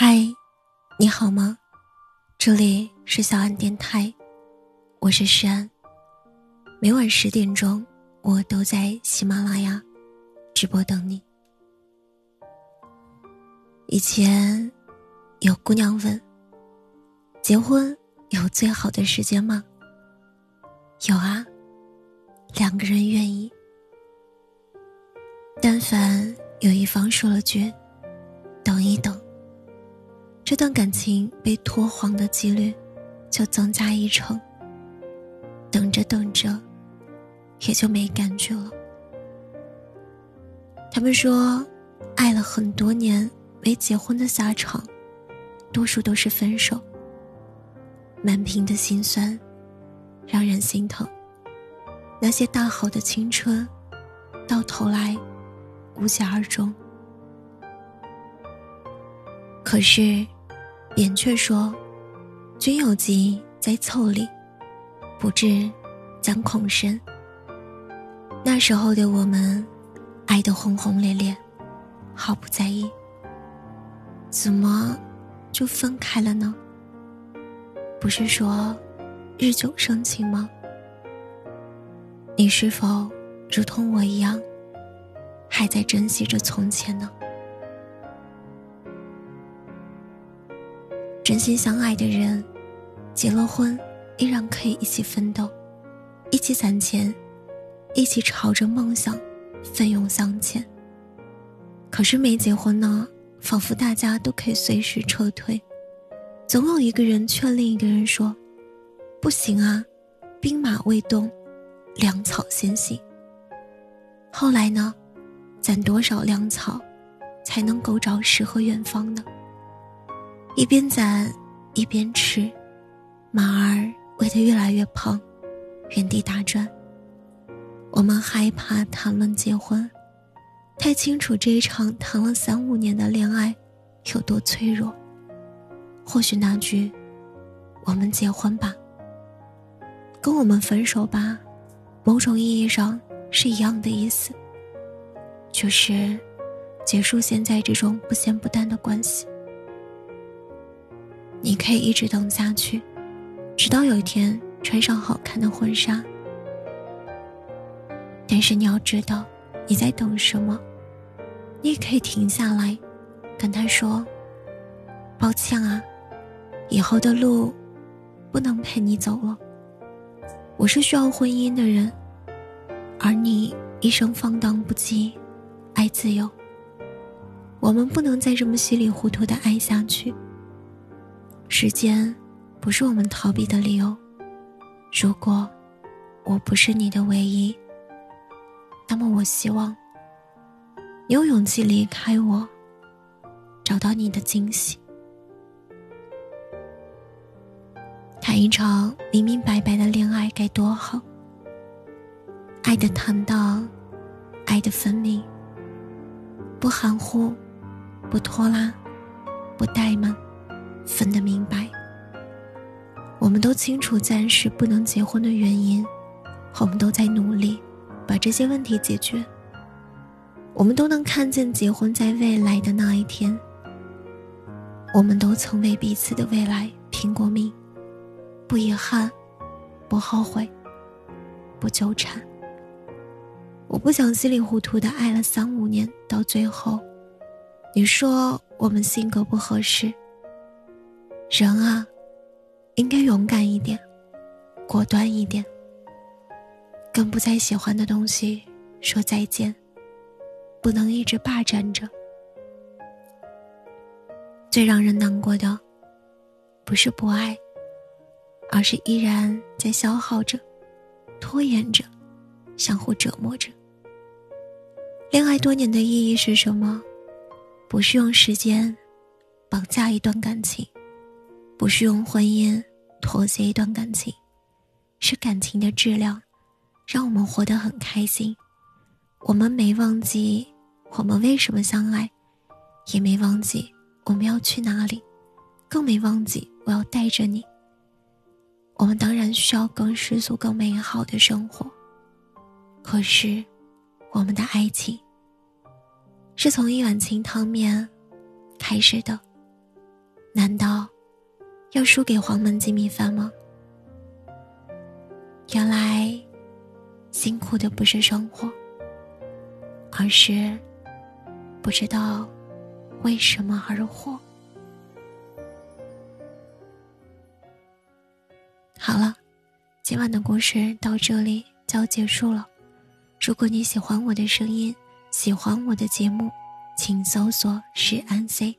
嗨，你好吗？这里是小安电台，我是诗安。每晚十点钟，我都在喜马拉雅直播等你。以前有姑娘问：结婚有最好的时间吗？有啊，两个人愿意。但凡有一方说了句“等一等”。这段感情被拖黄的几率就增加一成。等着等着，也就没感觉了。他们说，爱了很多年没结婚的下场，多数都是分手。满屏的心酸，让人心疼。那些大好的青春，到头来无疾而终。可是。扁鹊说：“君有疾在腠理，不治将恐深。”那时候的我们，爱得轰轰烈烈，毫不在意。怎么就分开了呢？不是说日久生情吗？你是否如同我一样，还在珍惜着从前呢？真心相爱的人，结了婚依然可以一起奋斗，一起攒钱，一起朝着梦想奋勇向前。可是没结婚呢，仿佛大家都可以随时撤退，总有一个人劝另一个人说：“不行啊，兵马未动，粮草先行。”后来呢，攒多少粮草，才能够找诗和远方呢？一边攒，一边吃，马儿喂得越来越胖，原地打转。我们害怕谈论结婚，太清楚这一场谈了三五年的恋爱有多脆弱。或许那句“我们结婚吧”，跟我们分手吧，某种意义上是一样的意思，就是结束现在这种不咸不淡的关系。你可以一直等下去，直到有一天穿上好看的婚纱。但是你要知道你在等什么。你也可以停下来，跟他说：“抱歉啊，以后的路不能陪你走了。我是需要婚姻的人，而你一生放荡不羁，爱自由。我们不能再这么稀里糊涂的爱下去。”时间，不是我们逃避的理由。如果我不是你的唯一，那么我希望你有勇气离开我，找到你的惊喜。谈一场明明白白的恋爱该多好！爱的坦荡，爱的分明，不含糊，不拖拉，不怠慢。分得明白，我们都清楚暂时不能结婚的原因，我们都在努力把这些问题解决。我们都能看见结婚在未来的那一天。我们都曾为彼此的未来拼过命，不遗憾，不后悔，不纠缠。我不想稀里糊涂的爱了三五年，到最后，你说我们性格不合适。人啊，应该勇敢一点，果断一点。跟不再喜欢的东西说再见，不能一直霸占着。最让人难过的，不是不爱，而是依然在消耗着、拖延着、相互折磨着。恋爱多年的意义是什么？不是用时间绑架一段感情。不是用婚姻妥协一段感情，是感情的质量，让我们活得很开心。我们没忘记我们为什么相爱，也没忘记我们要去哪里，更没忘记我要带着你。我们当然需要更世俗、更美好的生活，可是我们的爱情是从一碗清汤面开始的。难道要输给黄焖鸡米饭吗？原来，辛苦的不是生活，而是不知道为什么而活。好了，今晚的故事到这里就要结束了。如果你喜欢我的声音，喜欢我的节目，请搜索“是安 C”，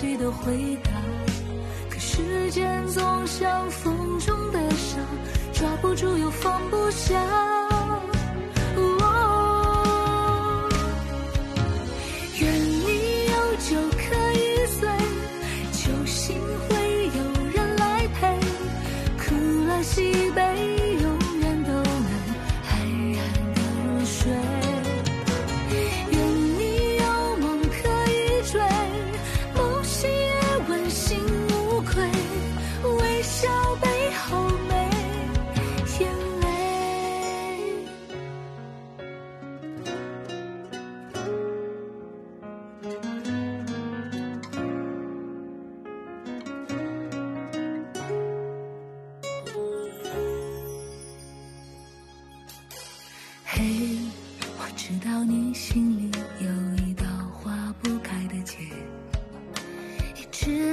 谁的回答。可时间总像风中的沙，抓不住又放不下。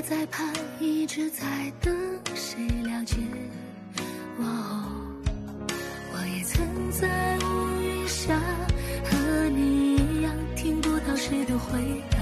在盼，一直在等，谁了解？哦，我也曾在乌云下和你一样，听不到谁的回答。